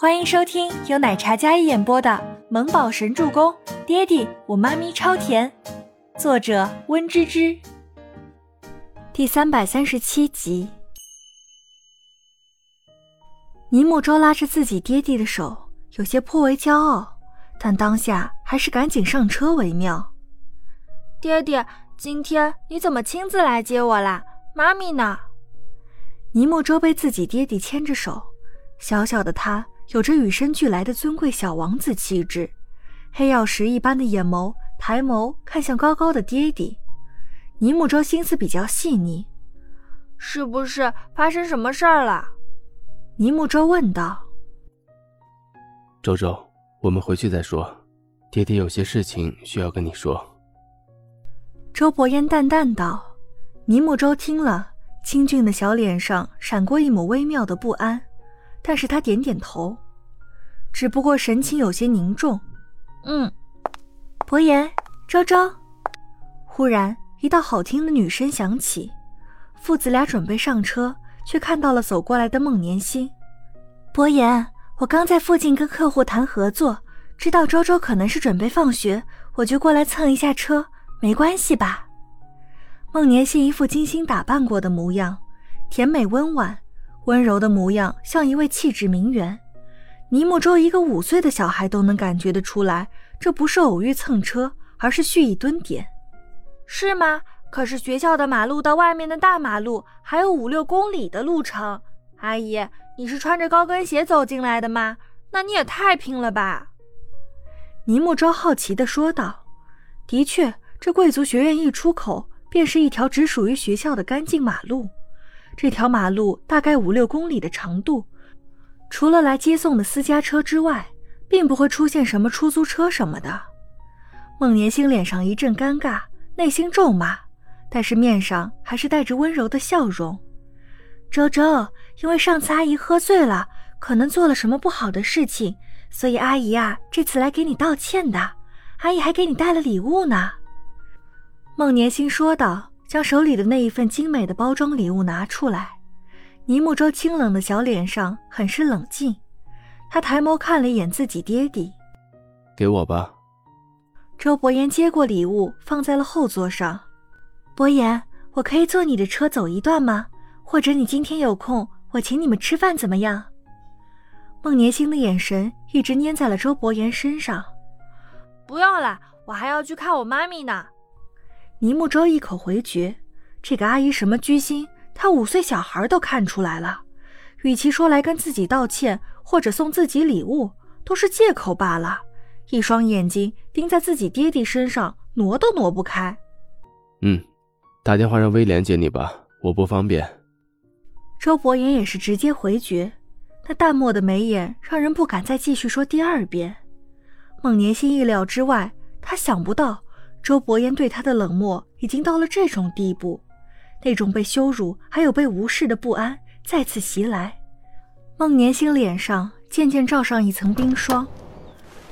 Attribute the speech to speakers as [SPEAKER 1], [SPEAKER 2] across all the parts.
[SPEAKER 1] 欢迎收听由奶茶嘉一演播的《萌宝神助攻》，爹地我妈咪超甜，作者温芝芝。第三百三十七集。尼木舟拉着自己爹地的手，有些颇为骄傲，但当下还是赶紧上车为妙。
[SPEAKER 2] 爹爹，今天你怎么亲自来接我啦？妈咪呢？
[SPEAKER 1] 尼木舟被自己爹地牵着手，小小的他。有着与生俱来的尊贵小王子气质，黑曜石一般的眼眸，抬眸看向高高的爹地。尼木舟心思比较细腻，
[SPEAKER 2] 是不是发生什么事儿了？
[SPEAKER 1] 尼木舟问道。
[SPEAKER 3] 周周，我们回去再说，爹爹有些事情需要跟你说。
[SPEAKER 1] 周伯言淡淡道。尼木舟听了，清俊的小脸上闪过一抹微妙的不安。但是他点点头，只不过神情有些凝重。
[SPEAKER 2] 嗯，
[SPEAKER 1] 伯言，昭昭。忽然，一道好听的女声响起，父子俩准备上车，却看到了走过来的孟年星。伯言，我刚在附近跟客户谈合作，知道周周可能是准备放学，我就过来蹭一下车，没关系吧？孟年星一副精心打扮过的模样，甜美温婉。温柔的模样，像一位气质名媛。尼木舟一个五岁的小孩都能感觉得出来，这不是偶遇蹭车，而是蓄意蹲点，
[SPEAKER 2] 是吗？可是学校的马路到外面的大马路还有五六公里的路程。阿姨，你是穿着高跟鞋走进来的吗？那你也太拼了吧！
[SPEAKER 1] 尼木舟好奇地说道。的确，这贵族学院一出口，便是一条只属于学校的干净马路。这条马路大概五六公里的长度，除了来接送的私家车之外，并不会出现什么出租车什么的。孟年星脸上一阵尴尬，内心咒骂，但是面上还是带着温柔的笑容。周周，因为上次阿姨喝醉了，可能做了什么不好的事情，所以阿姨啊，这次来给你道歉的。阿姨还给你带了礼物呢。孟年星说道。将手里的那一份精美的包装礼物拿出来，尼木舟清冷的小脸上很是冷静。他抬眸看了一眼自己爹地，
[SPEAKER 3] 给我吧。
[SPEAKER 1] 周伯言接过礼物，放在了后座上。伯言，我可以坐你的车走一段吗？或者你今天有空，我请你们吃饭怎么样？孟年星的眼神一直粘在了周伯言身上。
[SPEAKER 2] 不用了，我还要去看我妈咪呢。
[SPEAKER 1] 尼木舟一口回绝，这个阿姨什么居心，她五岁小孩都看出来了。与其说来跟自己道歉，或者送自己礼物，都是借口罢了。一双眼睛盯在自己爹地身上，挪都挪不开。
[SPEAKER 3] 嗯，打电话让威廉接你吧，我不方便。
[SPEAKER 1] 周伯言也是直接回绝，那淡漠的眉眼让人不敢再继续说第二遍。孟年心意料之外，他想不到。周伯言对他的冷漠已经到了这种地步，那种被羞辱还有被无视的不安再次袭来。孟年星脸上渐渐罩上一层冰霜。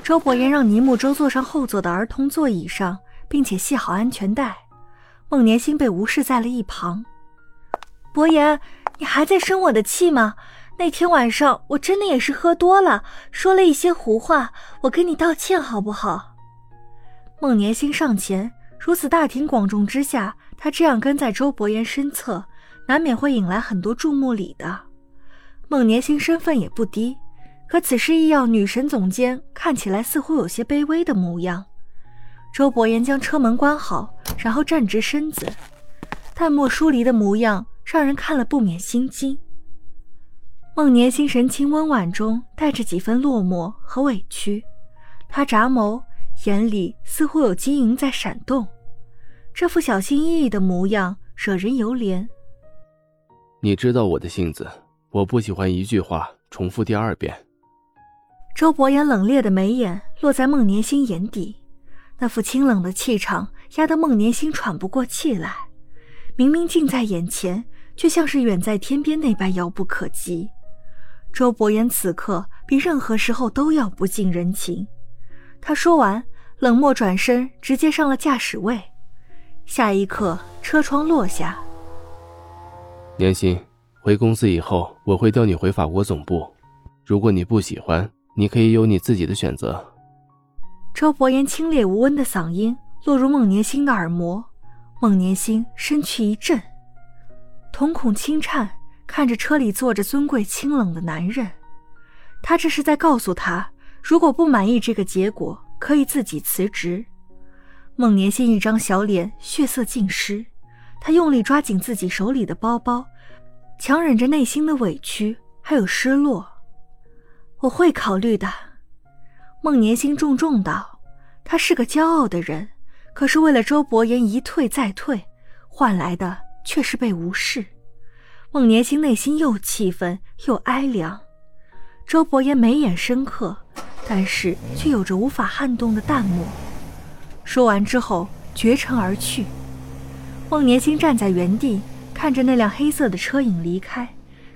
[SPEAKER 1] 周伯言让尼木舟坐上后座的儿童座椅上，并且系好安全带。孟年星被无视在了一旁。伯言，你还在生我的气吗？那天晚上我真的也是喝多了，说了一些胡话，我跟你道歉好不好？孟年星上前，如此大庭广众之下，他这样跟在周伯言身侧，难免会引来很多注目礼的。孟年星身份也不低，可此时医药女神总监看起来似乎有些卑微的模样。周伯言将车门关好，然后站直身子，淡漠疏离的模样让人看了不免心惊。孟年星神情温婉中带着几分落寞和委屈，他眨眸。眼里似乎有晶莹在闪动，这副小心翼翼的模样惹人犹怜。
[SPEAKER 3] 你知道我的性子，我不喜欢一句话重复第二遍。
[SPEAKER 1] 周伯言冷冽的眉眼落在孟年星眼底，那副清冷的气场压得孟年星喘不过气来。明明近在眼前，却像是远在天边那般遥不可及。周伯言此刻比任何时候都要不近人情。他说完，冷漠转身，直接上了驾驶位。下一刻，车窗落下。
[SPEAKER 3] 年薪，回公司以后，我会调你回法国总部。如果你不喜欢，你可以有你自己的选择。
[SPEAKER 1] 周伯言清冽无温的嗓音落入孟年星的耳膜，孟年星身躯一震，瞳孔轻颤，看着车里坐着尊贵清冷的男人，他这是在告诉他，如果不满意这个结果，可以自己辞职。孟年心一张小脸血色尽失，他用力抓紧自己手里的包包，强忍着内心的委屈还有失落。我会考虑的，孟年星重重道：“他是个骄傲的人，可是为了周伯言一退再退，换来的却是被无视。”孟年星内心又气愤又哀凉。周伯言眉眼深刻，但是却有着无法撼动的淡漠。说完之后，绝尘而去。孟年星站在原地，看着那辆黑色的车影离开，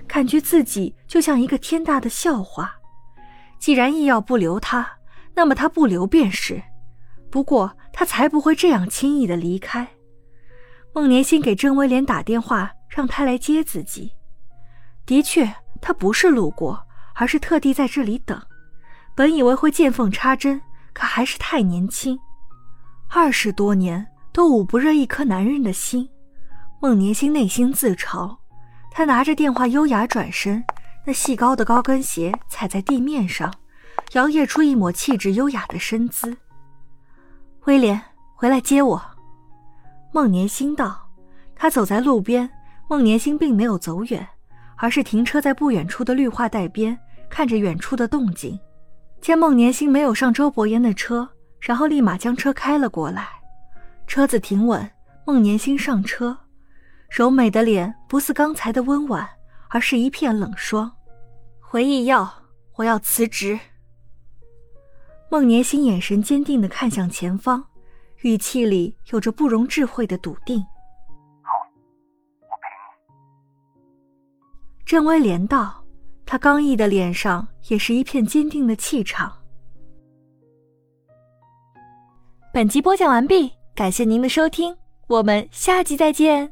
[SPEAKER 1] 感觉自己就像一个天大的笑话。既然意要不留他，那么他不留便是。不过他才不会这样轻易的离开。孟年星给郑威廉打电话，让他来接自己。的确，他不是路过，而是特地在这里等。本以为会见缝插针，可还是太年轻。二十多年都捂不热一颗男人的心。孟年星内心自嘲。他拿着电话，优雅转身。那细高的高跟鞋踩在地面上，摇曳出一抹气质优雅的身姿。威廉，回来接我。孟年星道。他走在路边，孟年星并没有走远，而是停车在不远处的绿化带边，看着远处的动静。见孟年星没有上周伯言的车，然后立马将车开了过来。车子停稳，孟年星上车，柔美的脸不似刚才的温婉。而是一片冷霜。回忆要，我要辞职。孟年星眼神坚定的看向前方，语气里有着不容置喙的笃定。
[SPEAKER 4] 好，我陪你。
[SPEAKER 1] 郑威廉道，他刚毅的脸上也是一片坚定的气场。
[SPEAKER 2] 本集播讲完毕，感谢您的收听，我们下集再见。